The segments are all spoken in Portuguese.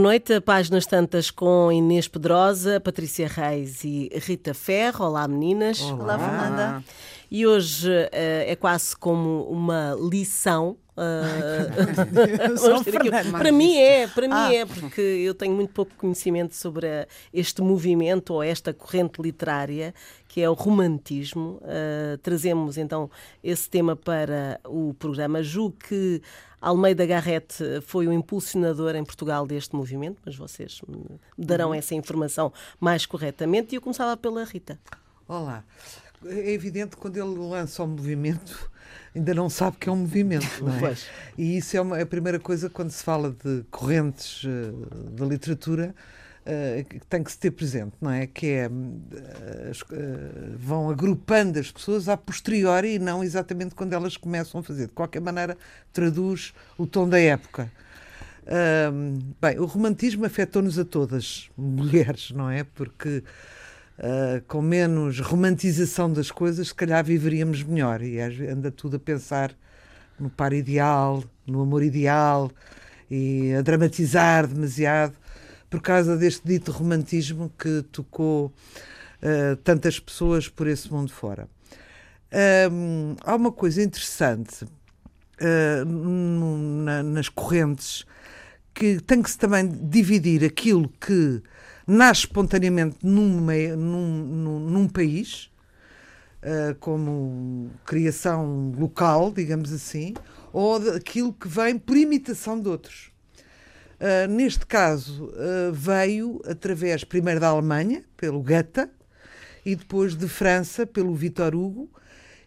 Boa noite, páginas tantas com Inês Pedrosa, Patrícia Reis e Rita Ferro. Olá, meninas. Olá, Olá Fernanda. E hoje uh, é quase como uma lição Uh, para mim é, para mim ah. é, porque eu tenho muito pouco conhecimento sobre a, este movimento ou esta corrente literária que é o romantismo. Uh, trazemos então esse tema para o programa. Julgo que Almeida Garrett foi o impulsionador em Portugal deste movimento, mas vocês me darão uhum. essa informação mais corretamente. E eu começava pela Rita. Olá. É evidente que quando ele lança o movimento ainda não sabe que é um movimento, não é? E isso é, uma, é a primeira coisa quando se fala de correntes uh, da literatura uh, que tem que se ter presente, não é? Que é, uh, vão agrupando as pessoas a posteriori e não exatamente quando elas começam a fazer. De qualquer maneira, traduz o tom da época. bem, o romantismo afetou-nos a todas, mulheres, não é? Porque uh, com menos romantização das coisas, se calhar viveríamos melhor. E anda tudo a pensar no par ideal, no amor ideal e a dramatizar demasiado por causa deste dito romantismo que tocou uh, tantas pessoas por esse mundo fora. Um, há uma coisa interessante uh, na, nas correntes que tem que se também dividir aquilo que nasce espontaneamente num, num, num, país, uh, como criação local, digamos assim, ou aquilo que vem por imitação de outros. Uh, neste caso, uh, veio através, primeiro da Alemanha, pelo Goethe, e depois de França, pelo Victor Hugo,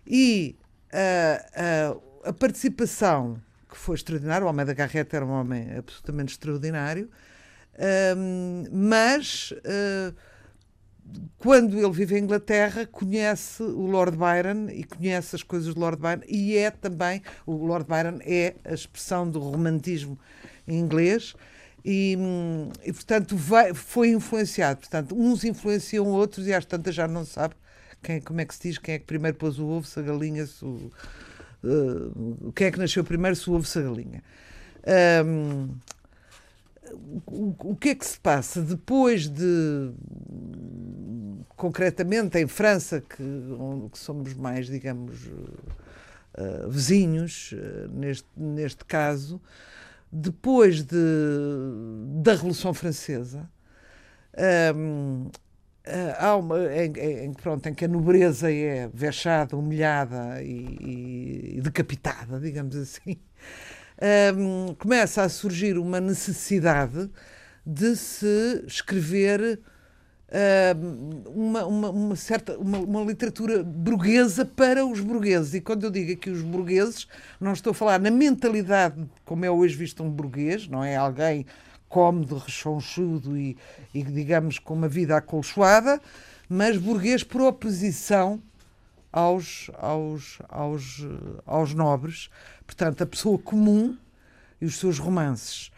e a participação, que foi extraordinária, o homem da Garreta era um homem absolutamente extraordinário, mas uh, quando ele vive em Inglaterra, conhece o Lord Byron e conhece as coisas do Lord Byron, e é também, o Lord Byron é a expressão do romantismo inglês. E, e portanto vai, foi influenciado. Portanto, uns influenciam outros e às tantas já não sabe quem, como é que se diz, quem é que primeiro pôs o ovo, se a galinha, se o, uh, quem é que nasceu primeiro, se o ovo, se a galinha. Um, o, o que é que se passa depois de concretamente em França que, que somos mais digamos uh, vizinhos uh, neste, neste caso depois de, da Revolução Francesa um, há uma em, em, pronto, em que a nobreza é vexada, humilhada e, e decapitada, digamos assim um, começa a surgir uma necessidade de se escrever uma, uma, uma, certa uma, uma, literatura burguesa para os burgueses. E quando eu digo aqui os burgueses, não estou a falar na mentalidade como é hoje visto um burguês, não é alguém cómodo, rechonchudo e, e digamos com uma vida acolchoada, mas burguês por oposição aos, aos, aos, aos nobres, portanto, a pessoa comum e os seus romances.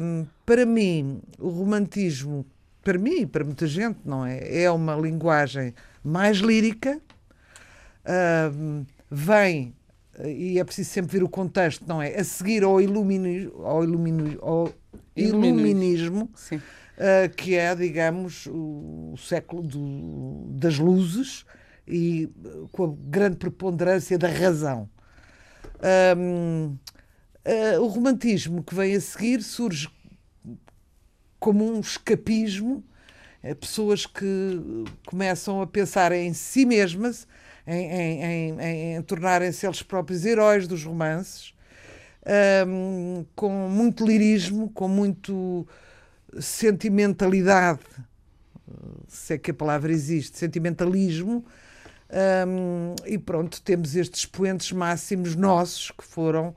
Um, para mim, o romantismo, para mim e para muita gente, não é? É uma linguagem mais lírica, um, vem, e é preciso sempre ver o contexto, não é? A seguir ao, ilumini, ao, ilumini, ao iluminismo, uh, que é, digamos, o, o século do, das luzes, e com a grande preponderância da razão. Um, uh, ah, o romantismo que vem a seguir surge como um escapismo, é, pessoas que começam a pensar em si mesmas, em, em, em, em tornarem-se eles próprios heróis dos romances, um, com muito lirismo, com muito sentimentalidade, se é que a palavra existe, sentimentalismo, um, e pronto, temos estes expoentes máximos nossos, que foram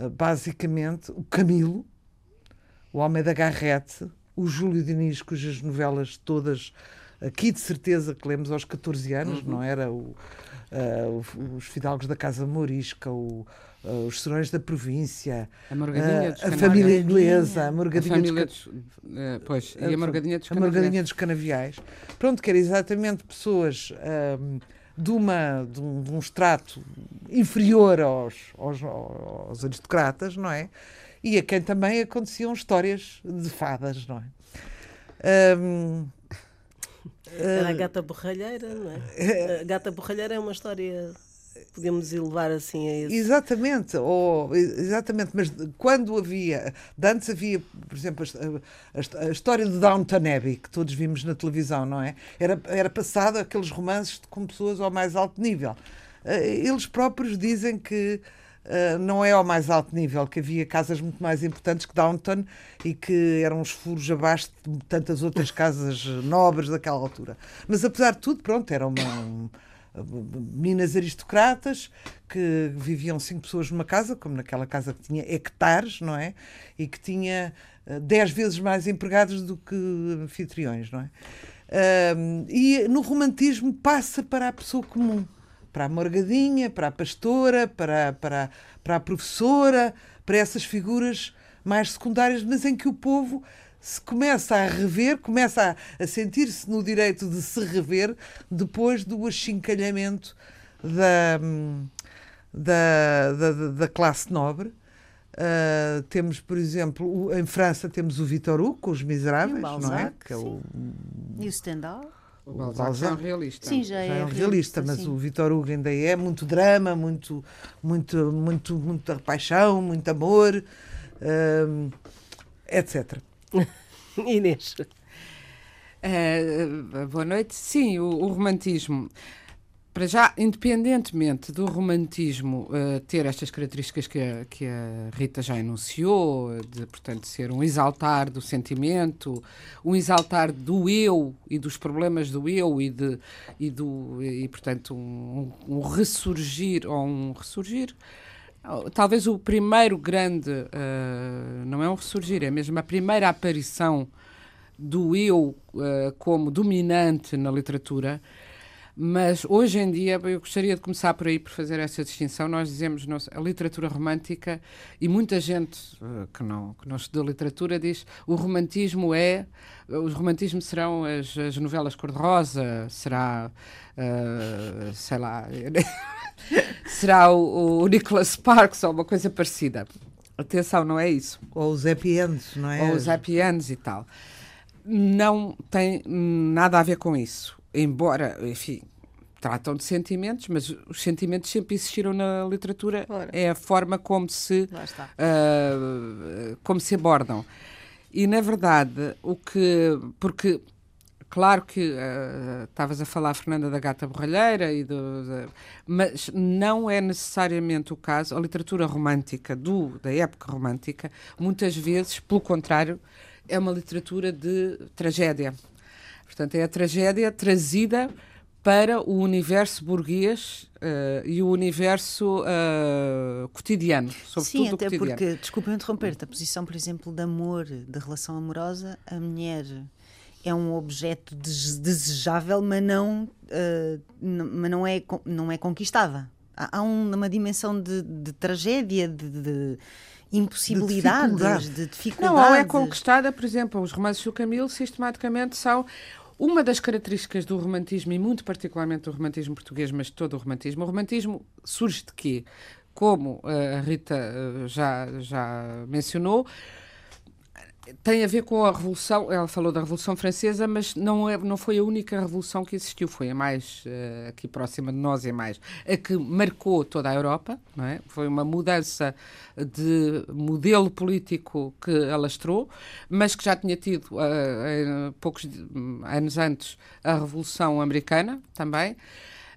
uh, basicamente o Camilo, o Homem da Garrete, o Júlio Diniz, cujas novelas todas aqui de certeza que lemos aos 14 anos, uhum. não era? O, uh, os Fidalgos da Casa Morisca, o, os Serões da Província, a, uh, a família inglesa, a Morgadinha, a família dos, dos, pois, e a Morgadinha dos Canaviais. A Morgadinha dos Canaviais. Pronto, que era exatamente pessoas de, uma, de, um, de um extrato inferior aos, aos, aos aristocratas, não é? E a quem também aconteciam histórias de fadas, não é? Um, Era a gata borralheira, não é? A gata borralheira é uma história podemos elevar assim a isso. Exatamente, ou, exatamente, mas quando havia, antes havia, por exemplo, a, a, a, história de Downton Abbey, que todos vimos na televisão, não é? Era, era passado aqueles romances com pessoas ao mais alto nível. Eh, eles próprios dizem que Uh, não é ao mais alto nível, que havia casas muito mais importantes que Downton e que eram os furos abaixo de tantas outras casas nobres daquela altura. Mas apesar de tudo, pronto, era uma, um, meninas aristocratas que viviam cinco pessoas numa casa, como naquela casa que tinha hectares, não é? E que tinha uh, dez vezes mais empregados do que anfitriões, não é? Uh, e no romantismo passa para a pessoa comum, para a morgadinha, para a pastora, para, para, para a professora, para essas figuras mais secundárias, mas em que o povo se começa a rever, começa a, a sentir-se no direito de se rever depois do achincalhamento da, da, da, da classe nobre. Uh, temos, por exemplo, o, em França temos o Vitor Hugo com os Miseráveis, Balzac, não é? Que é o... E o Stendhal? O Balzac é um realista. Sim, já, já é, um realista, mas sim. o Vitor Hugo ainda é muito drama, muito, muito, muito, muita paixão, muito amor, uh, etc. Inês. Uh, boa noite. Sim, o, o, romantismo. Para já, independentemente do romantismo uh, ter estas características que a, que a Rita já enunciou, de, portanto, ser um exaltar do sentimento, um exaltar do eu e dos problemas do eu e, de, e, do, e portanto, um, um ressurgir, ou um ressurgir, talvez o primeiro grande, uh, não é um ressurgir, é mesmo a primeira aparição do eu uh, como dominante na literatura. Mas hoje em dia, eu gostaria de começar por aí, por fazer essa distinção. Nós dizemos a literatura romântica, e muita gente uh, que, não, que não estudou literatura diz o romantismo é. Os romantismos serão as, as novelas cor-de-rosa, será. Uh, sei lá. será o, o Nicholas Sparks ou uma coisa parecida. Atenção, não é isso. Ou os happy ends, não é? Ou os happy ends e tal. Não tem nada a ver com isso. Embora, enfim, tratam de sentimentos, mas os sentimentos sempre existiram na literatura. Ora. É a forma como se, uh, como se abordam. E, na verdade, o que. Porque Claro que uh, estavas a falar, Fernanda, da gata borralheira, e do, de, mas não é necessariamente o caso. A literatura romântica, do, da época romântica, muitas vezes, pelo contrário, é uma literatura de tragédia. Portanto, é a tragédia trazida para o universo burguês uh, e o universo uh, cotidiano, sobretudo Sim, até cotidiano. porque, desculpa interromper-te, a posição, por exemplo, de amor, de relação amorosa, a mulher é um objeto desejável, mas não, uh, mas não, é, não é conquistada. Há, há uma dimensão de, de tragédia, de, de impossibilidades, de, dificuldade. de dificuldades. Não, ou é conquistada, por exemplo, os romances do Camilo sistematicamente são uma das características do romantismo, e muito particularmente do romantismo português, mas todo o romantismo. O romantismo surge de quê? Como eh, a Rita eh, já, já mencionou, tem a ver com a Revolução, ela falou da Revolução Francesa, mas não, é, não foi a única revolução que existiu, foi a mais uh, aqui próxima de nós e mais a que marcou toda a Europa, não é? Foi uma mudança de modelo político que alastrou, mas que já tinha tido uh, poucos anos antes a Revolução Americana também.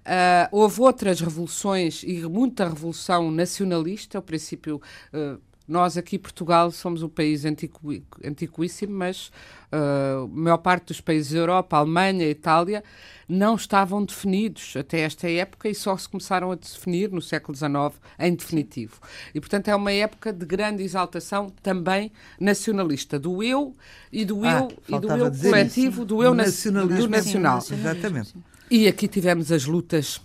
Uh, houve outras revoluções e muita revolução nacionalista, o princípio uh, nós aqui, Portugal, somos um país antiqu... antiquíssimo, mas uh, a maior parte dos países da Europa, Alemanha, Itália, não estavam definidos até esta época e só se começaram a definir no século XIX em definitivo. E, portanto, é uma época de grande exaltação também nacionalista, do eu e do ah, eu e do eu coletivo, do eu nacionalismo, do nacional. Exatamente. E aqui tivemos as lutas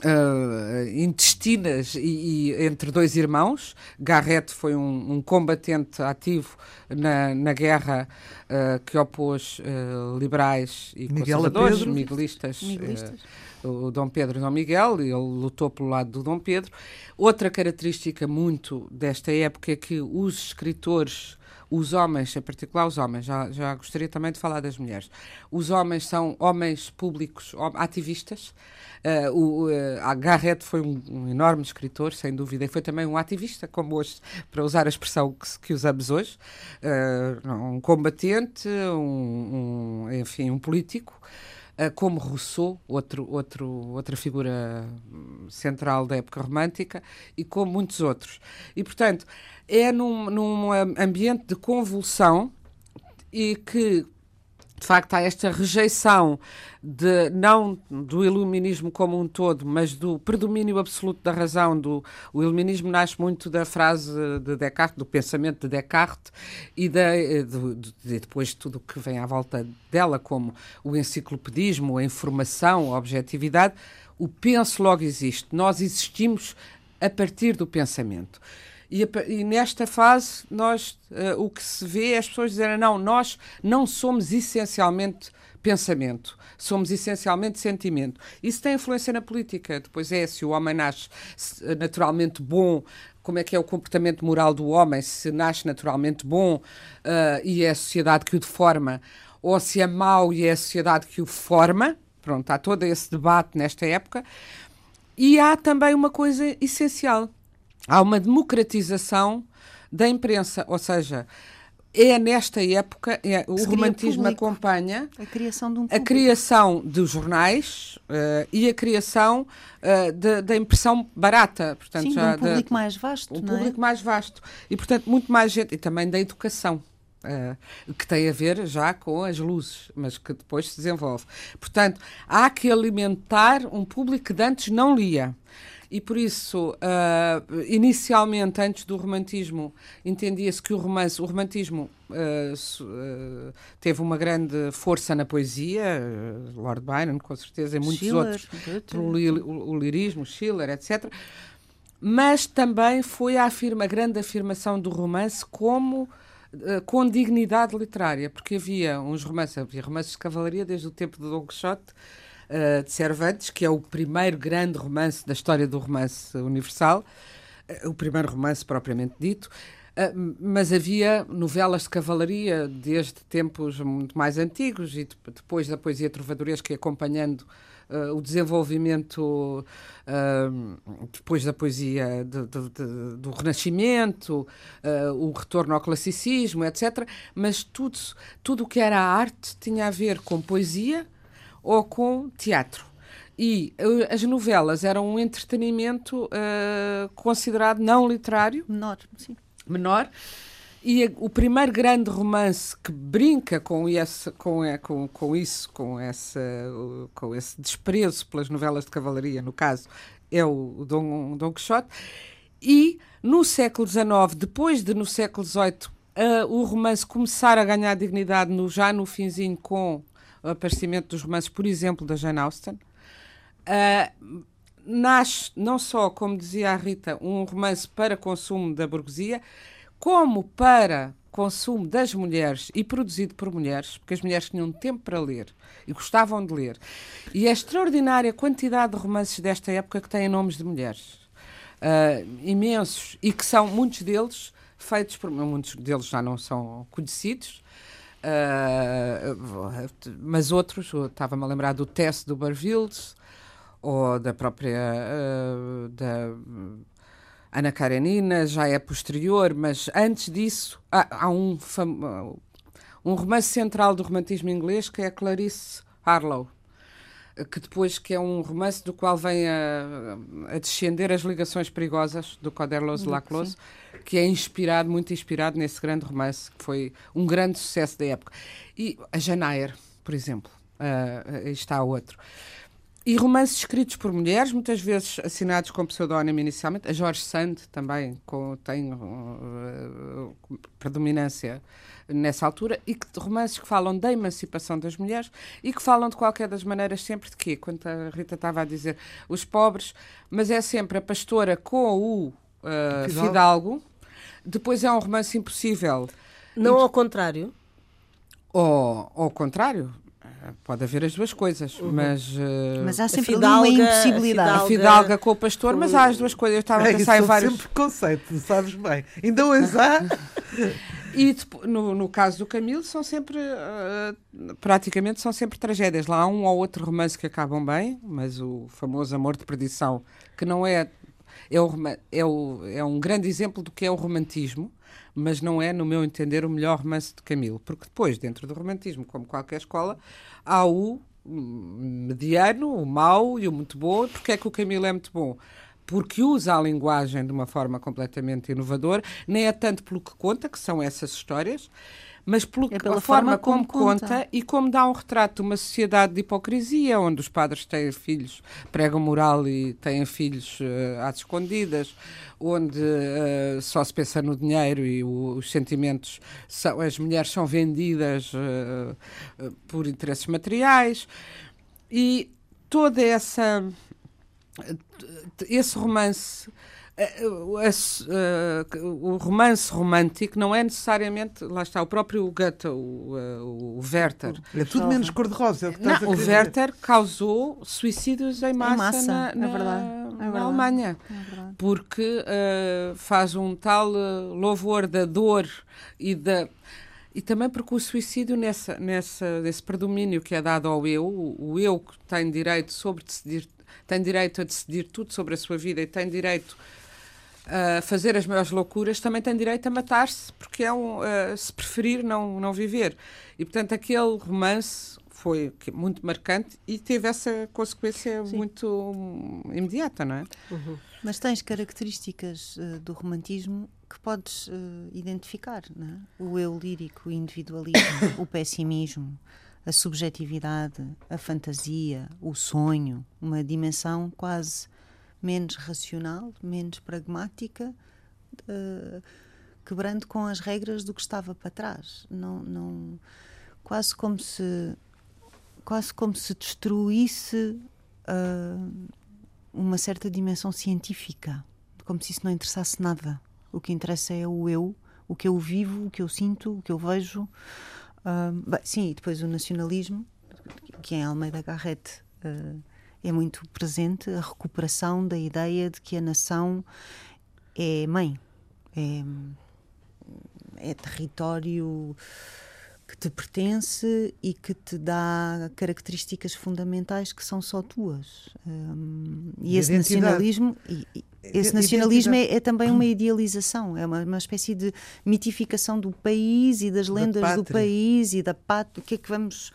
Uh, intestinas e, e, entre dois irmãos. Garrett foi um, um combatente ativo na, na guerra uh, que opôs uh, liberais e Miguel conservadores, Pedro. miguelistas. miguelistas. o Dom Pedro e Dom Miguel, ele lutou pelo lado do Dom Pedro. Outra característica muito desta época é que os escritores os homens, em particular os homens, já, já gostaria também de falar das mulheres. Os homens são homens públicos, ativistas. Uh, o, uh, a Garrett foi um, um, enorme escritor, sem dúvida, e foi também um ativista, como hoje, para usar a expressão que, que usamos hoje. Uh, um combatente, um, um, enfim, um político como Rousseau, outro, outro, outra figura hum, central da época romântica, e como muitos outros. E, portanto, é num, num ambiente de convulsão e que de facto há esta rejeição de não do iluminismo como um todo, mas do predomínio absoluto da razão. Do, o iluminismo nasce muito da frase de Descartes, do pensamento de Descartes e da, de, de, depois tudo o que vem à volta dela, como o enciclopedismo, a informação, a objetividade. O penso logo existe. Nós existimos a partir do pensamento. E, e nesta fase, nós, uh, o que se vê é as pessoas dizerem: não, nós não somos essencialmente pensamento, somos essencialmente sentimento. Isso tem influência na política. Depois é se o homem nasce naturalmente bom, como é que é o comportamento moral do homem, se nasce naturalmente bom uh, e é a sociedade que o deforma, ou se é mau e é a sociedade que o forma. Pronto, há todo esse debate nesta época. E há também uma coisa essencial há uma democratização da imprensa, ou seja, é nesta época, é, o romantismo público. acompanha a criação, de, um a criação de jornais uh, e a criação uh, da impressão barata. Portanto, Sim, já, de um público de, mais vasto. Um é? público mais vasto. E, portanto, muito mais gente. E também da educação. Uh, que tem a ver já com as luzes, mas que depois se desenvolve. Portanto, há que alimentar um público que antes não lia e por isso, uh, inicialmente, antes do romantismo, entendia-se que o romance, o romantismo uh, teve uma grande força na poesia, Lord Byron, com certeza, e muitos Schiller, outros, pelo li, o, o, lirismo, Schiller, etc. Mas também foi a, afirma, a grande afirmação do romance como com dignidade literária, porque havia uns romances, havia romances de cavalaria desde o tempo de Don Quixote, uh, de Cervantes, que é o primeiro grande romance da história do romance universal, uh, o primeiro romance propriamente dito. Uh, mas havia novelas de cavalaria desde tempos muito mais antigos e depois da poesia trovadoresca acompanhando uh, o desenvolvimento uh, depois da poesia de, de, de, do Renascimento, o retorno ao classicismo, etc. Mas tudo tudo o que era arte tinha a ver com poesia ou com teatro. E uh, as novelas eram um entretenimento uh, considerado não literário. Menor, sim. Menor. E o primeiro grande romance que brinca com, esse, com, com, com isso, com, essa, com esse desprezo pelas novelas de cavalaria, no caso, é o Dom, Dom Quixote. E no século XIX, depois de no século XVIII, uh, o romance começar a ganhar dignidade no, já no finzinho com o aparecimento dos romances, por exemplo, da Jane Austen. Uh, nasce não só, como dizia a Rita, um romance para consumo da burguesia, como para consumo das mulheres e produzido por mulheres, porque as mulheres tinham tempo para ler e gostavam de ler. E a extraordinária quantidade de romances desta época que têm nomes de mulheres. Uh, imensos e que são muitos deles feitos por muitos deles já não são conhecidos Uh, mas outros, estava-me a lembrar do teste do Barfield ou da própria uh, da Ana Karenina, já é posterior, mas antes disso há, há um, um romance central do romantismo inglês que é Clarice Harlow que depois que é um romance do qual vem a, a descender as ligações perigosas do Coderlos Laclos, que é inspirado, muito inspirado nesse grande romance, que foi um grande sucesso da época. E a Janair, por exemplo, uh, está outro. E romances escritos por mulheres, muitas vezes assinados com pseudónimo inicialmente. A Jorge Sand também com, tem uh, predominância nessa altura. E que, romances que falam da emancipação das mulheres e que falam de qualquer das maneiras sempre de quê? Quando a Rita estava a dizer os pobres, mas é sempre a pastora com o uh, Fidalgo. Fidalgo. Depois é um romance impossível. Não ao contrário? Ou ao contrário, Pode haver as duas coisas, uhum. mas. Uh, mas há sempre fidalga, uma impossibilidade. A fidalga, com o pastor, mas há as duas coisas. Eu estava a é, pensar em vários. sempre conceito, sabes bem. Ainda hoje há. e no, no caso do Camilo, são sempre. Uh, praticamente são sempre tragédias. Lá há um ou outro romance que acabam bem, mas o famoso Amor de Perdição, que não é. É, o, é, o, é um grande exemplo do que é o romantismo mas não é, no meu entender, o melhor romance de Camilo. Porque depois, dentro do romantismo, como qualquer escola, há o mediano, o mau e o muito bom. Porque é que o Camilo é muito bom? Porque usa a linguagem de uma forma completamente inovadora, nem é tanto pelo que conta, que são essas histórias, mas pela, é pela forma, forma como, como conta. conta. e como dá um retrato de uma sociedade de hipocrisia, onde os padres têm filhos, pregam moral e têm filhos uh, às escondidas, onde uh, só se pensa no dinheiro e o, os sentimentos, são, as mulheres são vendidas uh, por interesses materiais. E toda essa esse romance o romance romântico não é necessariamente, lá está, o próprio Goethe, o, o Werther. É tudo menos cor-de-rosa. É não, o Werther causou suicídios em massa, em massa na, é na, é verdade, é verdade, na Alemanha, é porque uh, faz um tal uh, louvor da dor e da e também porque o suicídio nessa, nessa, nesse predomínio que é dado ao eu, o, o eu que tem direito sobre decidir, tem direito a decidir tudo sobre a sua vida e tem direito a fazer as maiores loucuras, também tem direito a matar-se, porque é um, uh, se preferir não, não viver. E, portanto, aquele romance foi muito marcante e teve essa consequência Sim. muito imediata, não é? Uhum. Mas tens características uh, do romantismo que podes uh, identificar, não é? O eu lírico, o individualismo, o pessimismo, a subjetividade, a fantasia, o sonho, uma dimensão quase menos racional, menos pragmática, uh, quebrando com as regras do que estava para trás. Não, não, quase como se quase como se destruísse uh, uma certa dimensão científica, como se isso não interessasse nada. O que interessa é o eu, o que eu vivo, o que eu sinto, o que eu vejo. Uh, bem, sim, e depois o nacionalismo, que em Almeida Garrett uh, é muito presente a recuperação da ideia de que a nação é mãe, é, é território que te pertence e que te dá características fundamentais que são só tuas. Um, e esse nacionalismo. E, e, esse nacionalismo é, é, também uma idealização, é uma, uma espécie de mitificação do país e das lendas do país e da pátria. O que é que vamos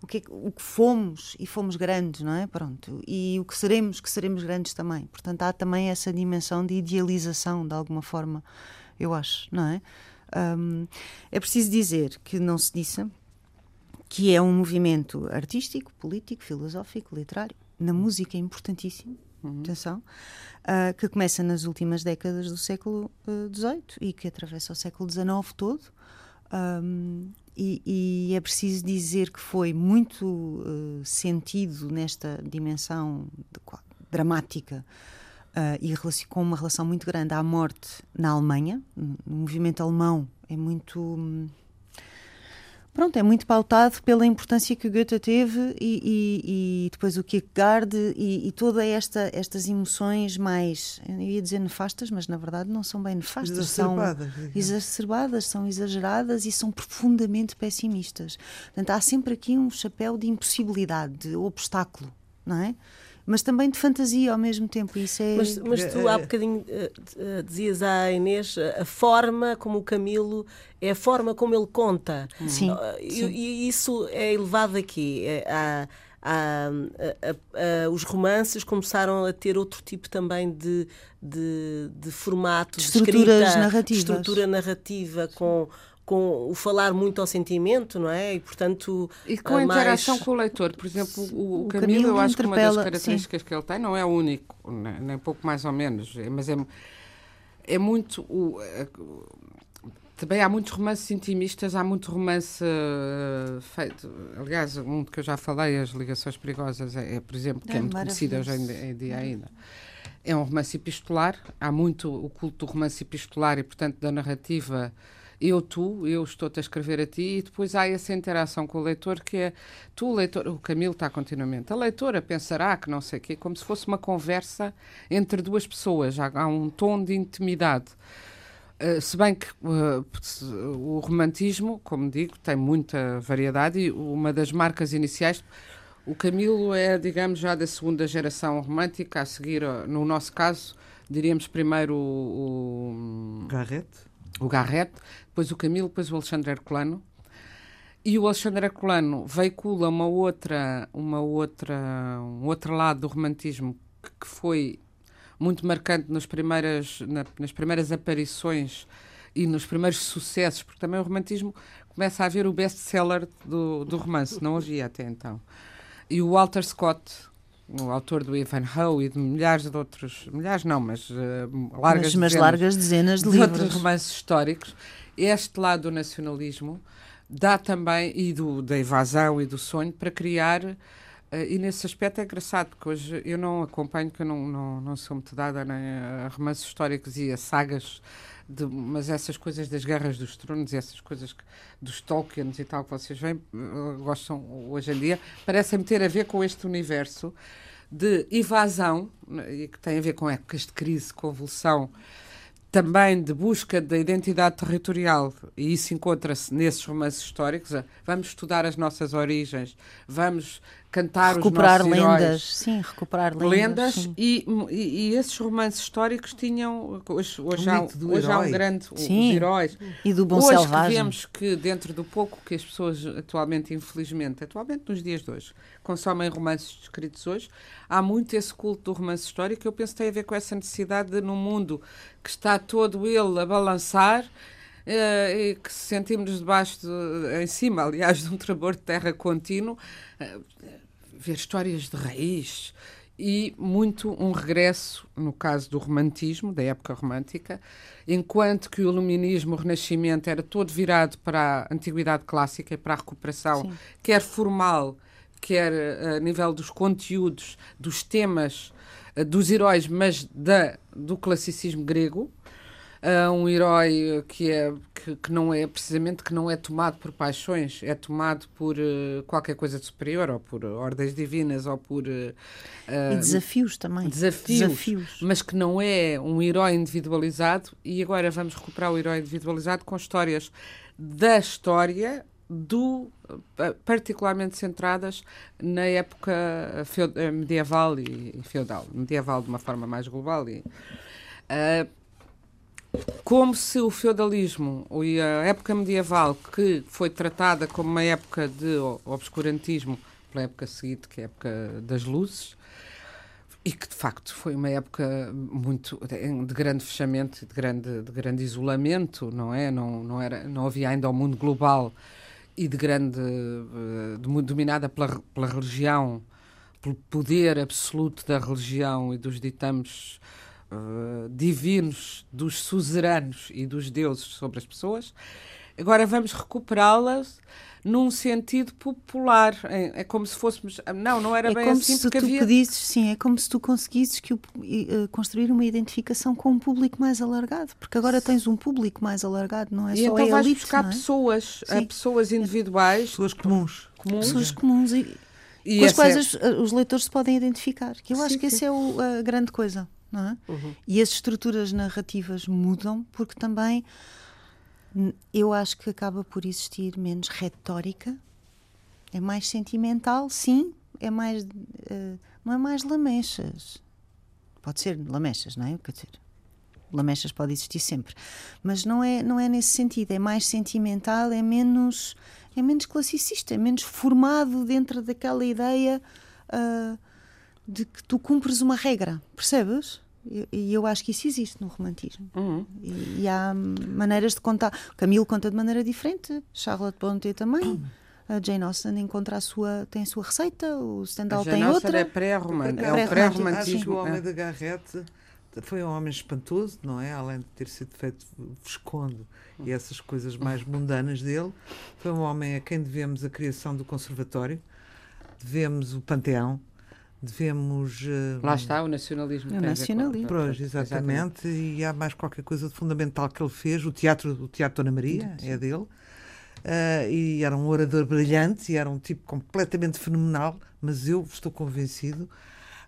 o que, é, o que fomos e fomos grandes, não é? Pronto. E o que seremos, que seremos grandes também. Portanto, há também essa dimensão de idealização, de alguma forma, eu acho, não é? Um, é preciso dizer que não se disse que é um movimento artístico, político, filosófico, literário. Na música é importantíssimo, uhum. atenção, uh, que começa nas últimas décadas do século XVIII uh, e que atravessa o século XIX todo. Um, e, é preciso dizer que foi muito uh, sentido nesta dimensão de, dramática uh, e com uma relação muito grande à morte na Alemanha. O movimento alemão é muito. Pronto, é muito pautado pela importância que o Goethe teve e, e, e depois o Kierkegaard e, e toda esta estas emoções mais, eu ia dizer nefastas, mas na verdade não são bem nefastas, exacerbadas, são exacerbadas, são exageradas e são profundamente pessimistas. Portanto, há sempre aqui um chapéu de impossibilidade, de obstáculo, não é? Mas também de fantasia ao mesmo tempo. Isso é... mas, mas tu há bocadinho uh, dizias à Inês a forma como o Camilo é a forma como ele conta. Sim. Uh, sim. E, e, isso é elevado aqui. É, há, há, os romances começaram a ter outro tipo também de, de, de formato, de, estruturas de escrita, narrativas. estrutura narrativa com com o falar muito ao sentimento, não é? E, portanto. E com a interação mais... com o leitor. Por exemplo, o, o, Camilo, Camilo, eu acho que uma das características sim. que ele tem não é o único, nem, pouco mais ou menos, mas é, é muito. O, também há muitos romances intimistas, há muito romance uh, feito. Aliás, um que eu já falei, As Ligações Perigosas, é, é por exemplo, que é, é muito conhecido hoje em dia ainda. É um romance epistolar, há muito o culto do romance epistolar e, portanto, da narrativa eu, tu, eu estou-te a escrever a ti, e depois há essa interação com o leitor que é tu, o leitor, o Camilo está continuamente, a leitora pensará que não sei o quê, como se fosse uma conversa entre duas pessoas, há, há um tom de intimidade. Uh, se bem que uh, o romantismo, como digo, tem muita variedade e uma das marcas iniciais. O Camilo é, digamos, já da segunda geração romântica, a seguir, no nosso caso, diríamos primeiro o. o Garrett. O Garrett, depois o Camilo, depois o Alexandre Herculano. E o Alexandre Herculano veicula uma outra, uma outra, um outro lado do romantismo que, que foi muito marcante nas primeiras, na, nas primeiras aparições e nos primeiros sucessos, porque também o romantismo começa a haver o best-seller do, do romance, não havia até então. E o Walter Scott, o autor do Ivanhoe e de milhares de outros, milhares não, mas uh, largas, mas, mas dezenas, largas dezenas de, de livros. outros romances históricos, este lado do nacionalismo dá também, e do, da evasão e do sonho, para criar Uh, e nesse aspecto é engraçado, porque hoje eu não acompanho, que eu não, não, não sou muito dada nem a romances históricos e a sagas, de, mas essas coisas das guerras dos tronos e essas coisas que, dos Tolkiens e tal que vocês uh, gostam hoje em dia, parecem-me ter a ver com este universo de evasão, né, e que tem a ver com épocas de crise, convulsão, também de busca da identidade territorial, e isso encontra-se nesses romances históricos. Vamos estudar as nossas origens, vamos cantar recuperar os nossos lendas, heróis. sim, recuperar lendas, lendas sim. E, e, e, esses romances históricos tinham hoje, hoje, há, hoje há um grande sim. os heróis e do bom hoje selvagem. que vemos que dentro do pouco que as pessoas atualmente, infelizmente, atualmente nos dias de hoje, consomem romances escritos hoje, há muito esse culto do romance histórico que eu penso que tem a ver com essa necessidade de, num mundo que está todo ele a balançar, Uh, e que sentimos debaixo, de, em cima, aliás, de um trabor de terra contínuo, uh, ver histórias de raiz e muito um regresso, no caso do romantismo, da época romântica, enquanto que o iluminismo, o renascimento era todo virado para a antiguidade clássica e para a recuperação, Sim. quer formal, quer eh, a nível dos conteúdos, dos temas, dos heróis, mas da, do classicismo grego, um herói que é que, que, não é precisamente que não é tomado por paixões, é tomado por uh, qualquer coisa de superior, ou por ordens divinas, ou por uh, e desafios também. Desafios, desafios, mas que não é um herói individualizado. E agora vamos recuperar o herói individualizado com histórias da história do particularmente centradas na época medieval e feudal, medieval de uma forma mais global e uh, como se o feudalismo e a época medieval, que foi tratada como uma época de obscurantismo pela época seguinte, que é a época das luzes, e que de facto foi uma época muito de grande fechamento, de grande, de grande isolamento, não é? Não, não, era, não havia ainda o mundo global e de grande eh, de, dominada pela, pela religião, pelo poder absoluto da religião e dos ditames uh, divinos dos suzeranos e dos deuses sobre as pessoas. Agora vamos recuperá-las num sentido popular. É, é, como se fôssemos. Não, não era é bem como assim. Se tu havia... pedisses, sim, é como se tu conseguisses que o, uh, construir uma identificação com um público mais alargado, porque agora tens um público mais alargado, não é e só então a vais elite, buscar é? pessoas, a pessoas individuais, pessoas comuns, comuns. pessoas comuns e, e com as quais é... os, os, leitores se podem identificar. Que eu sim, acho que sim. essa é o, a grande coisa. É? Uhum. E as estruturas narrativas mudam porque também eu acho que acaba por existir menos retórica, é mais sentimental, sim, é mais uh, não é mais lamechas. Pode ser lamechas, não é? Quer dizer, lamechas pode existir sempre, mas não é não é nesse sentido. É mais sentimental, é menos é menos classicista, é menos formado dentro daquela ideia uh, de que tu cumpres uma regra, percebes? E eu acho que isso existe no romantismo. Uhum. E, e, há maneiras de contar. Camilo conta de maneira diferente, Charlotte Brontë também. A Jane Austen encontra a sua, tem a sua receita, o Stendhal tem outra. É pré-romântico. É, o pré-romantismo. o Homem é. da Garrete foi um homem espantoso, não é? Além de ter sido feito Visconde e essas coisas mais mundanas dele, foi um homem a quem devemos a criação do Conservatório, devemos o Panteão, devemos. Uh, Lá está o nacionalismo. O nacionalismo. Pois, exatamente, exatamente, e há mais qualquer coisa de fundamental que ele fez. O teatro, o teatro Dona Maria Sim. é dele. Uh, e era um orador brilhante e era um tipo completamente fenomenal, mas eu estou convencido,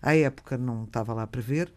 à época não estava lá para ver,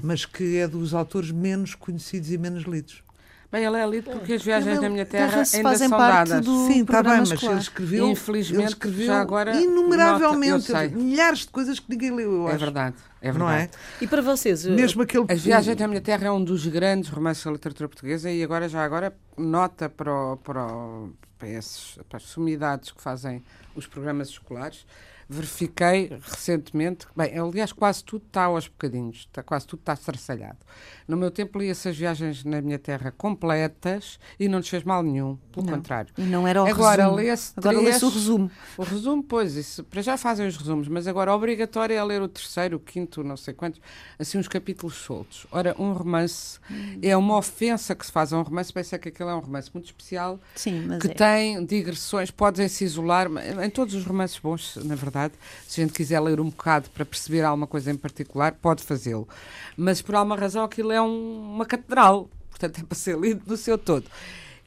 mas que é dos autores menos conhecidos e menos lidos. Bem, ele é lido porque as viagens da minha terra ainda são dadas. Do Sim, está bem, mas ele escreveu, Infelizmente, ele escreveu já agora inumeravelmente nota, milhares de coisas que ninguém leu, eu é acho. Verdade, é verdade. Não é? E para vocês? Mesmo aquele... As viagens da minha terra é um dos grandes romances da literatura portuguesa e agora, já agora, nota para, o, para, o, para, esses, para as sumidades que fazem os programas escolares verifiquei recentemente, bem, aliás, quase tudo está aos bocadinhos, está, quase tudo está estraçalhado. No meu tempo li essas viagens na minha terra completas e não lhes fez mal nenhum, pelo não. contrário. E não era o agora, resumo. Lê-se agora lê-se o resumo. O resumo, pois, isso, para já fazem os resumos, mas agora obrigatório é ler o terceiro, o quinto, não sei quantos, assim uns capítulos soltos. Ora, um romance hum. é uma ofensa que se faz a um romance, pensa que aquele é um romance muito especial, Sim, que é. tem digressões, podem-se isolar, em todos os romances bons, na verdade, se a gente quiser ler um bocado para perceber alguma coisa em particular, pode fazê-lo. Mas por alguma razão aquilo é um, uma catedral, portanto é para ser lido no seu todo.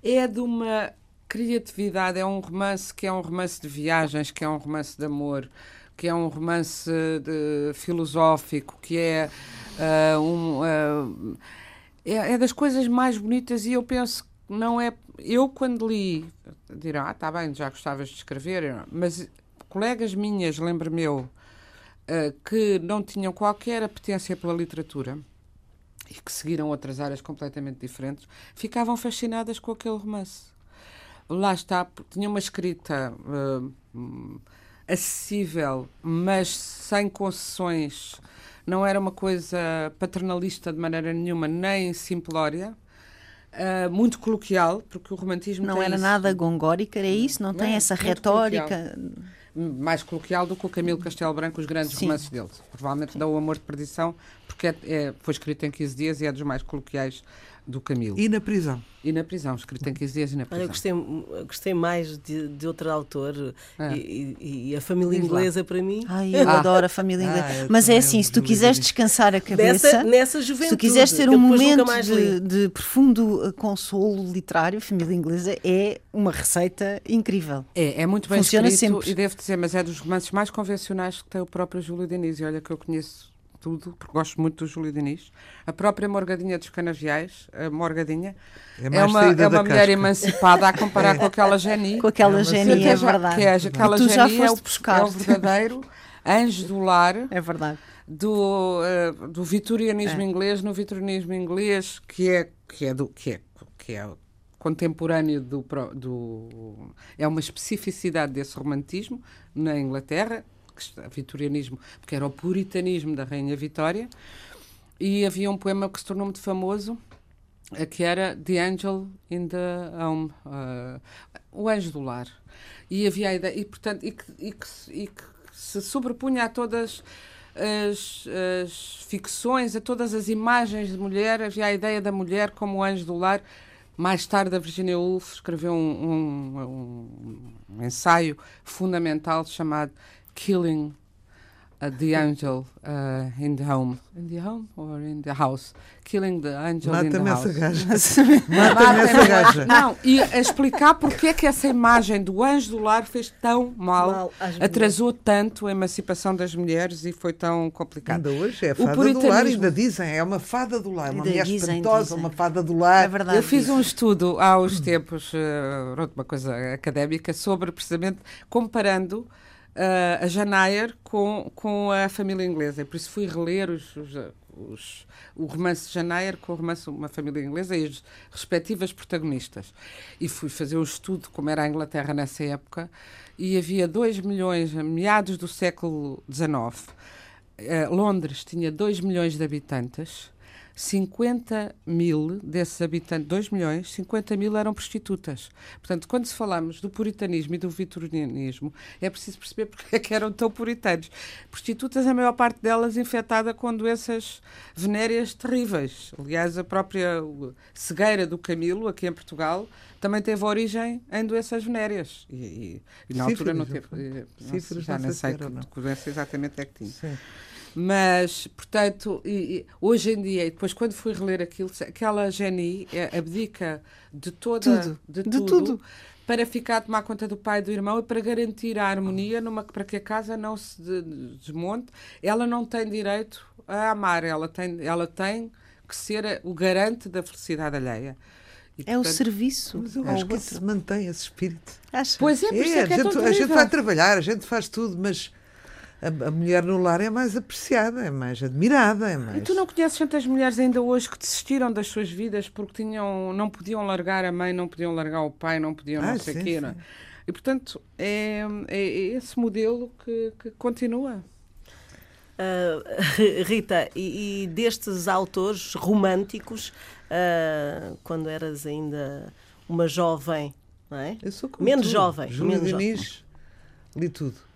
É de uma criatividade, é um romance que é um romance de viagens, que é um romance de amor, que é um romance de, filosófico, que é uh, um. Uh, é, é, das coisas mais bonitas e eu penso que não é. Eu, quando li, dirão, ah, está bem, já gostavas de escrever, mas colegas minhas, lembro-me eu, uh, que não tinham qualquer apetência pela literatura e que seguiram outras áreas completamente diferentes, ficavam fascinadas com aquele romance. Lá está, tinha uma escrita uh, acessível, mas sem concessões. Não era uma coisa paternalista de maneira nenhuma, nem simplória. Uh, muito coloquial, porque o romantismo não era isso. nada gongórica, era isso? Não, não tem essa retórica? Coloquial mais coloquial do que o Camilo Castelo Branco, os grandes Sim. romances dele. Provavelmente Sim. dá o Amor de Perdição, porque é, é, foi escrito em 15 dias e é dos mais coloquiais do Camilo. E na prisão? E na prisão, escrito em 15 dias e na prisão. Eu gostei, gostei mais de, de outro autor é. e, e, e, a família inglesa para mim. Ai, eu ah. adoro a família inglesa. Ah, Mas é assim, se tu quiseres descansar a cabeça, nessa, nessa juventude, se tu quiseres ter um momento de, de, profundo uh, consolo literário, a família inglesa é uma receita incrível. É, é muito bem Funciona escrito sempre. e devo dizer, mas é dos romances mais convencionais que tem o próprio Júlio Diniz. E olha que eu conheço tudo, porque gosto muito do Júlio Diniz. A própria Morgadinha dos Canaviais, a Morgadinha, é, é uma, é uma mulher emancipada a comparar é. com aquela Geni. Com aquela é Geni, é verdade. Que é, aquela tu Geni é o, é o verdadeiro anjo do lar. É verdade. Do, uh, do vitorianismo é. inglês, no vitorianismo inglês, que é, que é, do, que é, que é contemporâneo do, do. É uma especificidade desse romantismo na Inglaterra, vitorianismo, porque era o puritanismo da Rainha Vitória, e havia um poema que se tornou muito famoso, eh, que era The Angel in the Home, uh, o anjo do lar. E havia a ideia, e portanto, e que, e que, e que se sobrepunha a todas as, as, ficções, a todas as imagens de mulher, havia a ideia da mulher como anjo do lar. Mais tarde, a Virginia Woolf escreveu um, um, um ensaio fundamental chamado killing uh, the angel uh, in the home. In the home or in the house? Killing the angel in the house. Essa gaja. Mata-me essa gaja. Não, e a explicar porque é que essa imagem do anjo do lar fez tão mal, mal atrasou tanto a emancipação das mulheres e foi tão complicado. Ainda hoje é a fada do lar, ainda dizem, é uma fada do lar, uma mulher espantosa, uma fada do lar. É verdade. Eu fiz um estudo há uns tempos, uh, uma coisa académica, sobre precisamente comparando uh, a Janayer com, com a família inglesa. Por isso fui reler os, os, os, o romance de Janayer com o romance Uma Família Inglesa e as respectivas protagonistas. E fui fazer um estudo como era a Inglaterra nessa época e havia 2 milhões, a meados do século XIX. Uh, Londres tinha 2 milhões de habitantes 50 mil desses habitantes, 2 milhões, 50 mil eram prostitutas. Portanto, quando se falamos do puritanismo e do vitorianismo, é preciso perceber porque é que eram tão puritanos. Prostitutas, a maior parte delas infectada com doenças venéreas terríveis. Aliás, a própria cegueira do Camilo, aqui em Portugal, também teve origem em doenças venéreas. E, e, e na altura não teve. Não, já não sei que, que doença exatamente é que tinha. Sim. Mas, portanto, e, e, hoje em dia, e depois quando fui reler aquilo, aquela Jenny é, abdica de toda tudo, de, de tudo, tudo, para ficar a tomar conta do pai e do irmão e para garantir a harmonia numa, para que a casa não se desmonte. Ela não tem direito a amar, ela tem, ela tem que ser o garante da felicidade alheia. E, é portanto, o serviço. Mas eu acho que se mantém esse espírito. Acho. Pois é, por é, é, a, gente, a gente vai trabalhar, a gente faz tudo, mas a, a, mulher no lar é mais apreciada, é mais admirada. É mais... E tu não conheces tantas mulheres ainda hoje que desistiram das suas vidas porque tinham, não podiam largar a mãe, não podiam largar o pai, não podiam ah, não sei o quê. Não? É? E, portanto, é, é esse modelo que, que continua. Uh, Rita, e, e, destes autores românticos, uh, quando eras ainda uma jovem, não é? Eu sou como menos tu. jovem. Júlia menos Diniz, jovem. li tudo.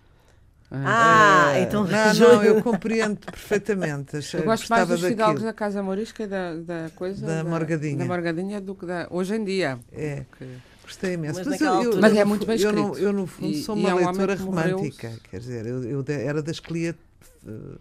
Ah, ah então não, não, eu compreendo perfeitamente. eu gosto mais dos fidalgos da Casa Morisca e da, da coisa da, da Morgadinha. Da Morgadinha do que da hoje em dia. É. Que... Gostei imenso. Mas, mas, eu, eu, mas é muito bem escrito. Eu, no, eu no fundo, e, sou uma é um leitora romântica. Quer dizer, eu, eu era das que lia uh,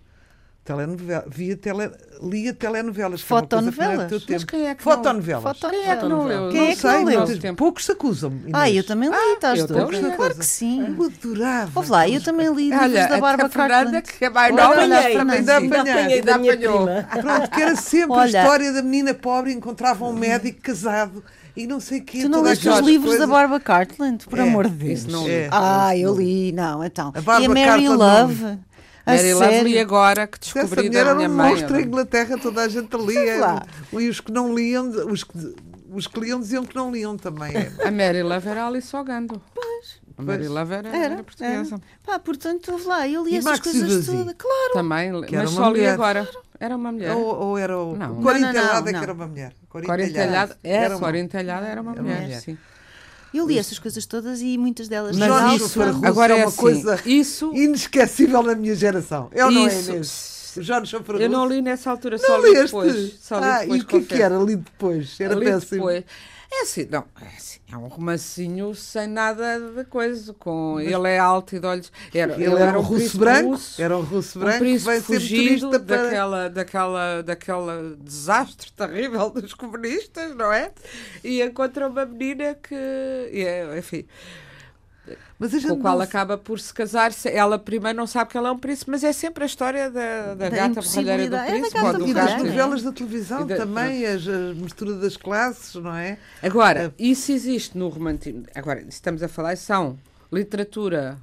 telenovela, via tele, lia telenovelas. Fotonovelas? Que Mas quem é que Fotonovelas. Não, Fotonovelas. Quem é que não leu? Quem é que não leu? Poucos se acusam. Ah, eu também li, ah, estás doido? Claro que sim. Eu adorava. Ouve lá, eu também li livros da Bárbara Cartland. que é mais nova, ainda apanhei da minha prima. Pronto, que era sempre a história da menina pobre, encontrava um médico casado e não sei o quê. Tu não leste os livros coisas... da Barbara Cartland, por é, amor de Deus? Não é, ah, eu li, não, então. A e a Mary Love. Mary Lovely agora que descobri da minha mãe. monstro em Inglaterra, toda a gente lia. E os que não liam, os que, os que liam diziam que não liam também. A Mary Love era ali Ogando. Pois. A Mary Love era, era, era portuguesa. Era. Pá, portanto, houve lá, eu li e essas coisas todas. Claro. Também, mas só li agora. Claro. Era uma mulher. Ou, ou era o. Não. Corintelhada é que era uma mulher. Corintelhada, é, era, uma... era uma mulher, mulher. sim. Eu li essas coisas todas e muitas delas Mas não isso, agora é, é uma assim, coisa isso, inesquecível na minha geração. Eu não é Inês. Jorge Chapradoso. Eu não li nessa altura, só li depois. Só li ah, depois, e o que, é que era? Li depois. Era péssimo. Depois. É assim, não, é assim, é um romancinho sem nada de coisa. Com, Mas, ele é alto e de olhos. Era, ele, ele era, era um russo branco. Russo, era um russo branco. Um príncipe fugido para... daquela, daquela, daquela desastre terrível dos comunistas, não é? E encontra uma menina que. É, enfim. Mas com o qual acaba por se casar. Ela primeiro não sabe que ela é um príncipe, mas é sempre a história da, da, da gata borralheira do príncipe. É e das novelas da televisão da, também, a, a mistura das classes, não é? Agora, é. isso existe no romantismo. Agora, estamos a falar, são literatura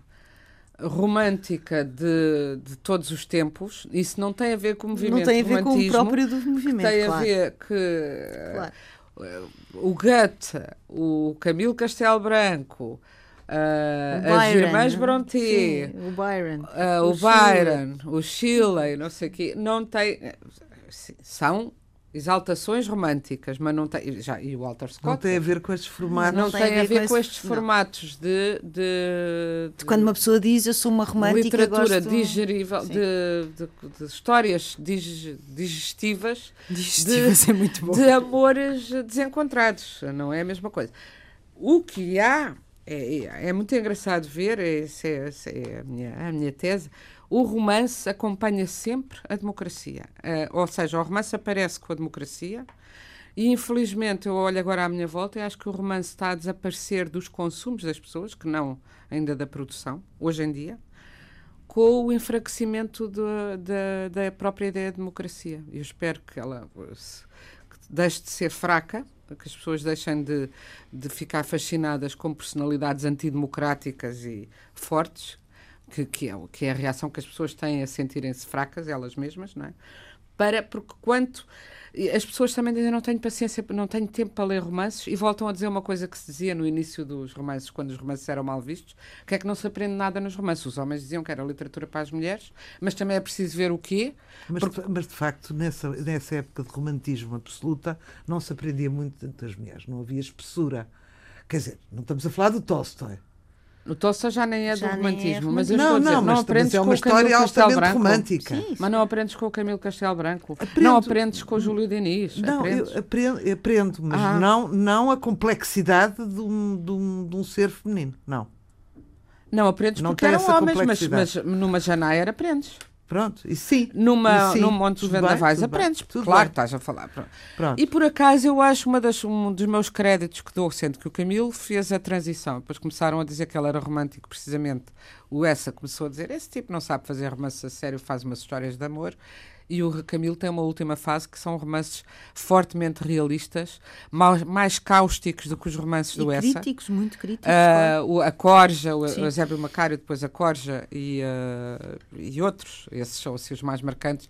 romântica de, de todos os tempos. Isso não tem a ver com o movimento Não tem a ver com o próprio do movimento, Tem claro. a ver que... Claro. O Goethe, o Camilo Castelo Branco, Uh, as irmãs Bronte, Sim, o Byron, uh, o, o, Byron, o Shelley, não sei o quê, não tem. São exaltações românticas, mas não tem. Já, e o Walter Scott. Não tem a ver com estes formatos. Não, não tem, tem, a ver com, com estes não. formatos de, de, de, Quando uma pessoa diz eu sou uma romântica. Literatura gosto... digerível, de, de, histórias dig, digestivas. Digestivas é muito bom. De amores desencontrados. Não é a mesma coisa. O que há é, é, muito engraçado ver, essa é, essa é a, minha, a minha tese, o romance acompanha sempre a democracia. Uh, ou seja, o romance aparece com a democracia e, infelizmente, eu olho agora à minha volta e acho que o romance está a desaparecer dos consumos das pessoas, que não ainda da produção, hoje em dia, com o enfraquecimento de, de, da própria ideia de democracia. Eu espero que ela se, que deixe de ser fraca que as pessoas deixem de, de ficar fascinadas com personalidades antidemocráticas e fortes, que, que, é, que é a reação que as pessoas têm a sentirem-se fracas, elas mesmas, não é? Para, porque quanto as pessoas também dizem não tenho paciência, não tenho tempo para ler romances e voltam a dizer uma coisa que se dizia no início dos romances, quando os romances eram mal vistos, que é que não se aprende nada nos romances. Os homens diziam que era literatura para as mulheres, mas também é preciso ver o quê. Mas, porque... mas de facto, nessa, nessa época de romantismo absoluta, não se aprendia muito das mulheres, não havia espessura. Quer dizer, não estamos a falar do Tolstói. O Tossa já nem é já do romantismo, é mas eu não, estou a dizer, não, não aprendes é uma história altamente romântica. Sim, mas não aprendes com o Camilo Castelo Branco. Aprendo. Não aprendes com o Júlio Diniz. Não, aprendes. eu aprendo, aprendo mas ah. não, não a complexidade de um, de, um, de um ser feminino. Não. Não aprendes não porque eram homens, mas, mas numa Janaia aprendes. Pronto, e sim. Numa, e sim. num monte de vendavais aprendes. Tudo claro bem. que estás a falar. Pronto. Pronto. E por acaso eu acho uma das, um dos meus créditos que dou, sendo que o Camilo fez a transição. Depois começaram a dizer que ele era romântico, precisamente. O Essa começou a dizer: esse tipo não sabe fazer romance a sério, faz umas histórias de amor e o Camilo tem uma última fase que são romances fortemente realistas, mais, mais cáusticos do que os romances e do Essa. críticos, muito críticos. Uh, o, a Corja, o Eusébio Macário, depois a Corja e, uh, e outros, esses são assim, os mais marcantes.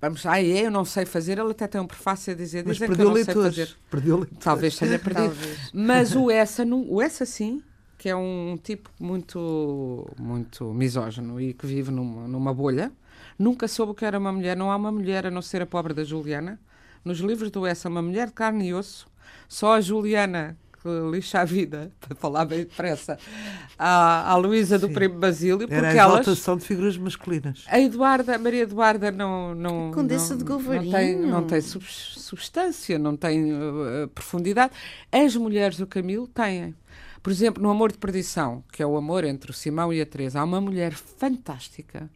Vamos, ah, é, eu não sei fazer, ele até tem um prefácio a dizer, Mas perdeu que eu não sei fazer. Perdeu leitores. Talvez tenha perdido. Talvez. Mas o Essa, não, o Essa sim, que é um tipo muito, muito misógino e que vive numa, numa bolha, Nunca soube o que era uma mulher. Não há uma mulher a não ser a pobre da Juliana. Nos livros do Essa, uma mulher de carne e osso. Só a Juliana que lixa a vida, para falar bem depressa, à, à Luísa do Primo Basílio, porque Era a elas... exaltação de figuras masculinas. A Eduarda, a Maria Eduarda não... não Condessa de Govarinho. Não tem, não tem substância, não tem uh, profundidade. As mulheres do Camilo têm. Por exemplo, no Amor de Perdição, que é o amor entre o Simão e a Teresa, há uma mulher fantástica,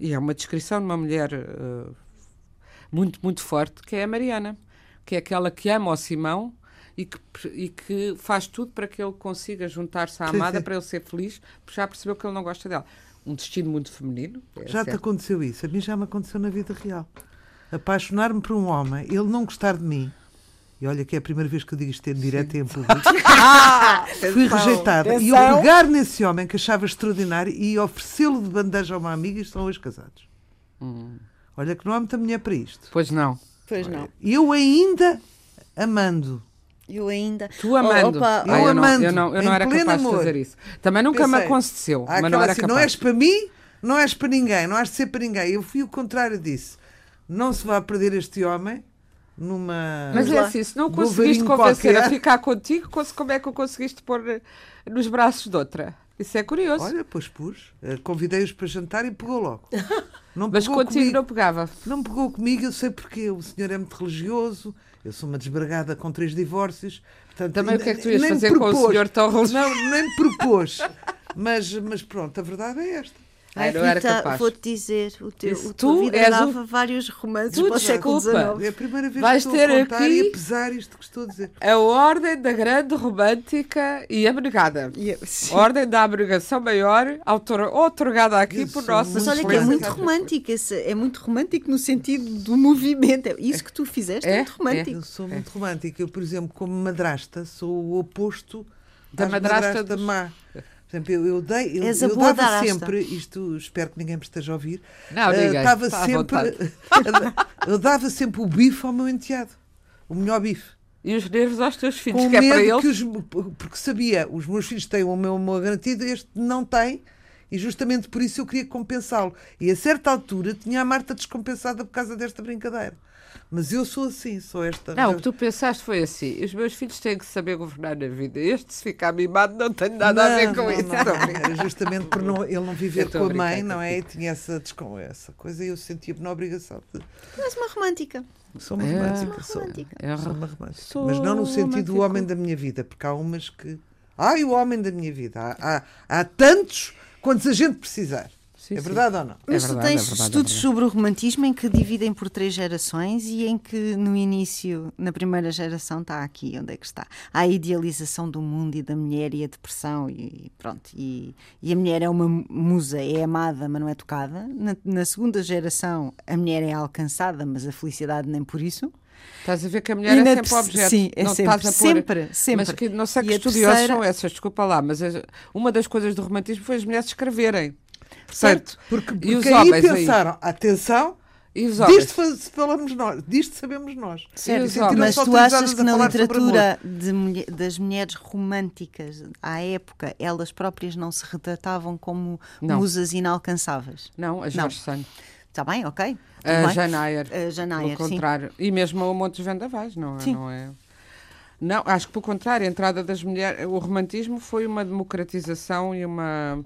e é uma descrição de uma mulher uh, muito, muito forte, que é a Mariana, que é aquela que ama o Simão e que, e que faz tudo para que ele consiga juntar-se à amada para ele ser feliz, porque já percebeu que ele não gosta dela. Um destino muito feminino. É já certo. te aconteceu isso? A mim já me aconteceu na vida real. Apaixonar-me por um homem, ele não gostar de mim. E olha que é a primeira vez que eu digo isto em direto em público. Fui rejeitada. E eu pegar nesse homem que achava extraordinário e oferecê-lo de bandeja a uma amiga e estão hoje casados. Hum. Olha que não há muita mulher para isto. Pois não. Pois não. Eu ainda amando. Eu ainda. Tu amando. Opa, eu, eu amando. Não, eu não, eu não era capaz amor. de fazer isso. Também nunca Pensei, me aconteceu. Mas não era assim, capaz. Não és para mim, não és para ninguém, não has de ser para ninguém. Eu fui o contrário disso. Não se vai perder este homem numa. Mas é assim, se não conseguiste convencer qualquer. a ficar contigo, como é que o conseguiste pôr eh, nos braços de outra? Isso é curioso. Olha, pois pus. Eh, convidei-os para jantar e pegou logo. Não Mas contigo comigo. não pegava. Não pegou comigo, eu sei porque o senhor é muito religioso, eu sou uma desbragada com três divórcios. Portanto, Também o que é que tu ias fazer propôs. com o senhor tão religioso? Não, nem me propôs. mas, mas pronto, a verdade é esta. Ai, não era capaz. Vou-te dizer, o teu, o tu vida és dava o... vários romances tu, para o século XIX. É a primeira vez Vais que estou ter a contar aqui e apesar isto que estou a dizer. A ordem da grande romântica e abnegada. Yeah, a ordem da abnegação maior, autor, otorgada aqui por nossa Mas olha que é muito romântico, é muito romântico no sentido do movimento. É isso que tu fizeste é, é muito romântico. É. Eu sou muito romântica. Eu, por exemplo, como madrasta, sou o oposto da madrasta, madrasta dos... má. Por exemplo, eu, eu, dei, eu, eu dava sempre, isto espero que ninguém me esteja a ouvir, não, uh, dava sempre, eu dava sempre o bife ao meu enteado, o melhor bife. E os nervos aos teus filhos, Com que é para eles? Os, porque sabia, os meus filhos têm o meu amor garantido, este não tem, e justamente por isso eu queria compensá-lo. E a certa altura tinha a Marta descompensada por causa desta brincadeira. Mas eu sou assim, sou esta. Não, o que tu pensaste foi assim: os meus filhos têm que saber governar na vida. Este, se ficar mimado, não tem nada não, a ver com não, isso. Não, Era justamente por não, ele não viver com a mãe, não é? E tinha essa, essa coisa e eu sentia-me na obrigação. De... Tu és uma romântica. Sou uma é, romântica, sou. romântica. É, sou uma romântica. Sou Mas não no sentido do homem da minha vida, porque há umas que. Ai, o homem da minha vida. Há, há, há tantos quantos a gente precisar. Sim, é verdade sim. ou não? Mas é verdade, tu tens é verdade, estudos é sobre o romantismo em que dividem por três gerações e em que no início, na primeira geração, está aqui, onde é que está? Há a idealização do mundo e da mulher e a depressão e pronto. E, e a mulher é uma musa, é amada, mas não é tocada. Na, na segunda geração, a mulher é alcançada, mas a felicidade nem por isso. Estás a ver que a mulher é sempre objeto. Sim, é não sempre, estás a pôr, sempre, sempre. Mas que, não sei que estudiosos terceira... são essas, desculpa lá, mas uma das coisas do romantismo foi as mulheres escreverem. Certo. Porque, porque e os aí pensaram, aí... atenção, E os homens? Disto falamos nós, disto sabemos nós. Certo, mas tu achas que na literatura de, das mulheres românticas à época elas próprias não se retratavam como não. musas inalcançáveis? Não, a Jorge Sand. Está bem, ok. A Janayer. A Janayer, contrário. Sim. E mesmo o Montes Vendavais, não é? Sim. Não é? Não, acho que pelo contrário, a entrada das mulheres, o romantismo foi uma democratização e uma.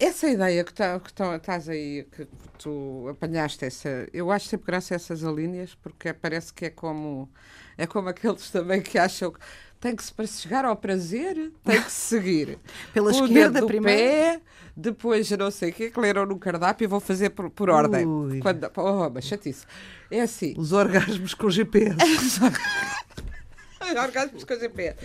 Essa ideia que, tá, que tá, estás aí, que tu apanhaste, essa, eu acho sempre graça a essas alíneas, porque parece que é como. É como aqueles também que acham que tem que se para chegar ao prazer tem que se seguir. Pela o esquerda primeiro. pé, depois não sei o que que leram no cardápio e vou fazer por, por ordem. Quando, oh, mas chatice. É assim. Os orgasmos com GPS orgasmos com GPS.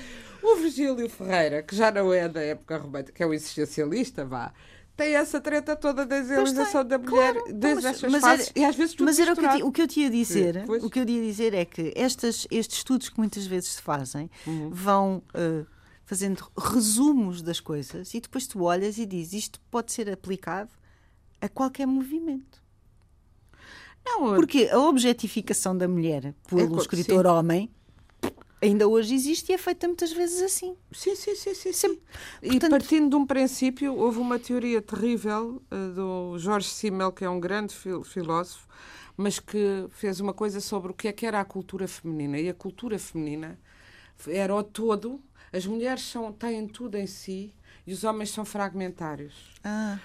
O Virgílio Ferreira, que já não é da época romântica, que é o existencialista, vá, tem essa treta toda da idealização da mulher claro, desde estas mas fases era, e às vezes tudo Mas era o que, o que, eu te ia dizer, o que eu ia dizer é que estas, estes estudos que muitas vezes se fazem uhum. vão uh, fazendo resumos das coisas e depois tu olhas e dizes isto pode ser aplicado a qualquer movimento. Não, Porque a objetificação da mulher pelo é, escritor sim. homem ainda hoje existe e é feita muitas vezes assim. Sim, sim, sim, sim. sim. E partindo de um princípio, houve uma teoria terrível uh, do Jorge Simmel, que é um grande fil filósofo, mas que fez uma coisa sobre o que é que era a cultura feminina. E a cultura feminina era o todo. As mulheres são, têm tudo em si e os homens são fragmentários. Ah.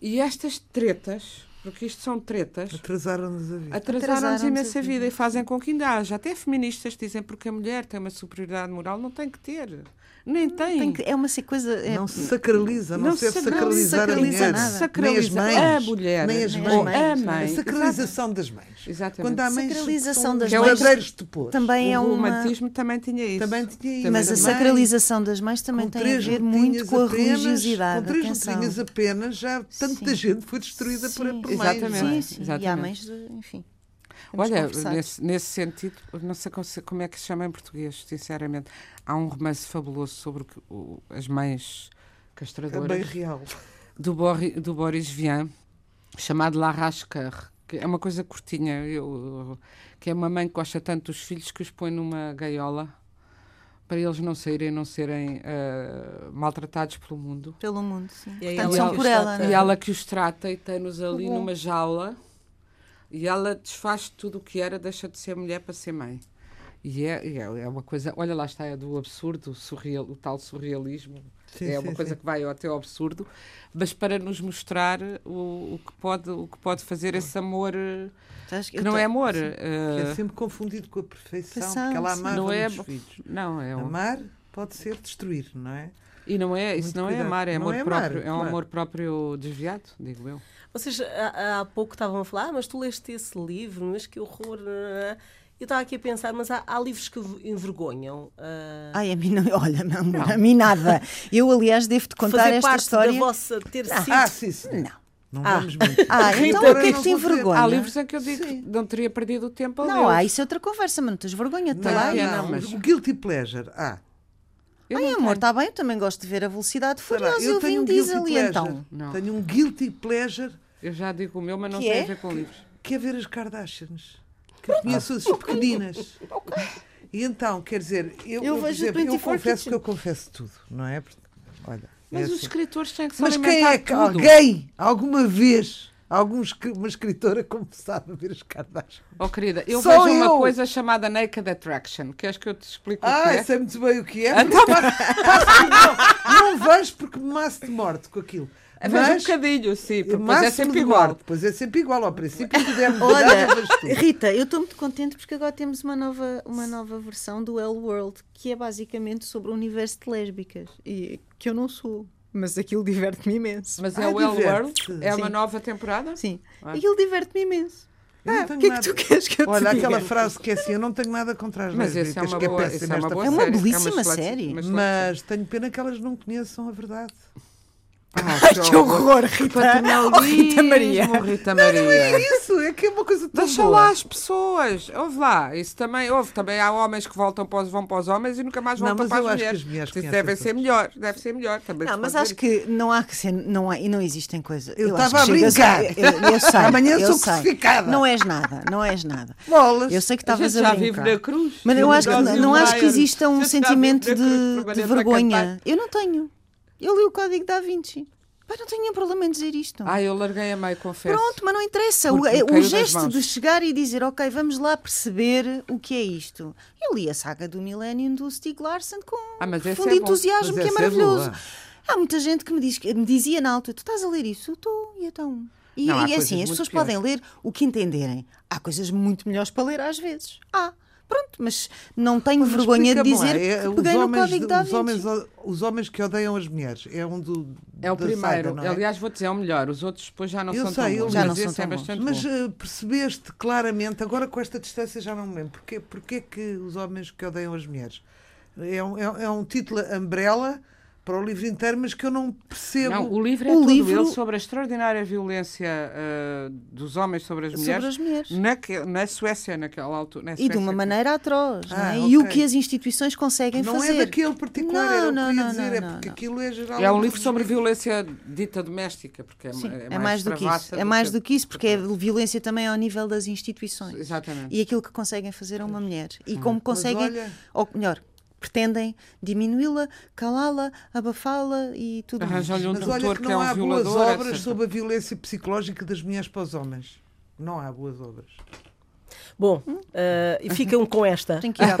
E estas tretas porque isto são tretas. Atrasaram-nos a vida. Atrasaram-nos imensa a vida. vida e fazem com que ainda haja. Até feministas dizem porque a mulher tem uma superioridade moral, não tem que ter. Nem tem. tem que, é uma coisa. É, não se sacraliza, não, não se deve sacralizar sacraliza a mulher. Sacraliza nem as mães. A mulher. Nem as mães. A mãe. A sacralização das mães. Exatamente. Quando há mães sacralização das mães. Que é o de pôr. Também é o romantismo também tinha isso. Também tinha isso. Mas a sacralização das mães também tem a ver muito com a religiosidade. Com três letrinhas apenas, já tanta gente foi destruída por, mães. Exatamente. Sim, sim. E há mães, enfim. Olha, nesse, nesse, sentido, não sei como é que se chama em português, sinceramente. Há um romance fabuloso sobre o, as mães castradoras. É bem real. Do, Bori, do Boris Vian, chamado La Rascar, que é uma coisa curtinha, eu, que é uma mãe que gosta tanto dos filhos que os põe numa gaiola para eles não saírem, não serem uh, maltratados pelo mundo. Pelo mundo, sim. E Portanto, são por ela, E é? ela que os trata e tem-nos ali uhum. numa jaula e ela desfaz tudo o que era, deixa de ser mulher para ser mãe. E é, é, é uma coisa, olha lá está, é do absurdo, surreal, o tal surrealismo. Sim, é uma sim, coisa sim. que vai até ao absurdo, mas para nos mostrar o, o, que, pode, o que pode fazer esse amor que, que não é amor. Uh, que é sempre confundido com a perfeição, Passão, porque ela amava não é, filhos. Não, é um... Amar pode ser destruir, não é? E não é, isso não é cuidado. é amar, é amor é próprio, amar, é um claro. amor próprio desviado, digo eu. Vocês há, há pouco estavam a falar, ah, mas tu leste esse livro, mas que horror. Eu estava aqui a pensar, mas há, há livros que envergonham. Uh... Ai, a mim não, olha, não, não. a mim nada. Eu, aliás, devo-te contar Fazer esta parte história. da vossa ter ah, sido. Ah, sim, sim. Não. Não ah. vamos mentir. Ah, então o que é que te envergonha? Há livros em que eu digo que não teria perdido o tempo a Não, há, isso é outra conversa, mas não tens vergonha, tá lá. Não, mas... O Guilty Pleasure, ah. Eu Ai, amor, está bem, eu também gosto de ver a velocidade furiosa eu, eu tenho um Diesel e então. Não. Tenho um Guilty Pleasure. Eu já digo o meu, mas não que tem é? a ver com livros. Que é ver as Kardashians. Que conheço as pequeninas. E então, quer dizer, eu, eu, exemplo, eu confesso que eu confesso tudo, não é? Olha, mas é os assim. escritores têm que se Mas quem é que alguém, alguma vez, algum, uma escritora começava a ver as Kardashians? Oh, querida, eu Só vejo eu. uma coisa chamada Naked Attraction. Queres que eu te explique ah, o que é? Ah, sei muito bem o que é. Então... não, não vejo porque me maço de morte com aquilo. Mas, um bocadinho, sim, depois é sempre igual. Depois é sempre igual. Ao princípio podemos Olha, Rita, eu estou muito contente porque agora temos uma nova, uma nova versão do L World, que é basicamente sobre o universo de lésbicas. E que eu não sou. Mas aquilo diverte-me imenso. Mas é ah, o L World? É uma nova temporada? Sim. Ah. Aquilo diverte-me imenso. Ah, o que é que tu queres que eu Olha, te aquela frase que é assim, eu não tenho nada contra as mas lésbicas, é uma, boa, é, é, uma, boa é uma belíssima série. Mas tenho pena que elas não conheçam a verdade. Ah, que, horror, Rita. Oh, Rita Maria. Rita Maria. Não, não é isso, é que é uma coisa tão Deixa boa. lá as pessoas. Houve lá. Isso também houve. Também há homens que voltam para os, vão para os homens e nunca mais voltam não, para as mulheres. as mulheres isso deve ser melhor. Deve ser melhor. Também não, mas acho que não há que ser. Não, há, e não existem coisas. Eu, estava a brincar. Eu, eu sei. Amanhã eu sou sei. crucificada. Não és nada. Não és nada. Bolas. Eu sei que estavas a, a já vive na cruz. Mas eu acho que, não acho que exista um sentimento de vergonha. Eu não tenho. Eu li o Código da Vinci. Pai, não tenho nenhum problema em dizer isto. Ah, eu larguei a meio, confesso. Pronto, mas não interessa. o, o gesto de chegar e dizer, ok, vamos lá perceber o que é isto. Eu li a saga do Millennium do Stieg Larsson com ah, mas profundo é entusiasmo, que é, é maravilhoso. É Há muita gente que me, diz, me dizia na altura, tu estás a ler isso? Estou, e então... E, não, e assim, as pessoas piores. podem ler o que entenderem. Há coisas muito melhores para ler às vezes. Há. Pronto, mas não tenho mas vergonha de dizer é, que peguei no código da os homens, os homens que odeiam as mulheres. É um do. É o primeiro. Saga, é? Aliás, vou dizer, é o melhor. Os outros depois já não eu são sei, tão bons. Já não são tão é bons. Mas uh, percebeste claramente, agora com esta distância já não me lembro, porquê, porquê que os homens que odeiam as mulheres? É um, é, é um título umbrella para o livro inteiro, mas que eu não percebo. Não, o livro é o todo livro... ele sobre a extraordinária violência uh, dos homens sobre as mulheres, sobre as mulheres. Na, na Suécia, naquela altura. Na Suécia, e de uma maneira atroz. É? Ah, é? okay. E o que as instituições conseguem não fazer. Não é daquele particular, não, era não, o que eu ia dizer, não, é porque aquilo é geral. É um livro sobre violência dita doméstica, porque é, Sim, é, é mais, do que isso. É mais do que isso, porque é violência também ao nível das instituições. Exatamente. E aquilo que conseguem fazer a uma mulher. E hum. como conseguem, olha... ou melhor, pretendem diminuí-la, calá-la, abafá-la e tudo mais. Um Mas olha que não que é um há boas obras etc. sobre a violência psicológica das mulheres para os homens. Não há boas obras. Bom, uh, e ficam com esta. Tem que ir à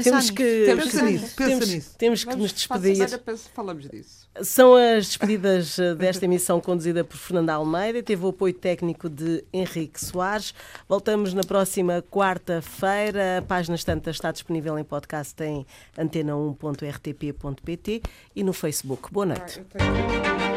temos que, temos que, nisso, temos, nisso. Temos que nos despedir. Falamos disso. São as despedidas eh, desta emissão conduzida por Fernanda Almeida. Teve o apoio técnico de Henrique Soares. Voltamos na próxima quarta-feira. A página estante está disponível em podcast em antena1.rtp.pt e no Facebook. Boa noite. Ah,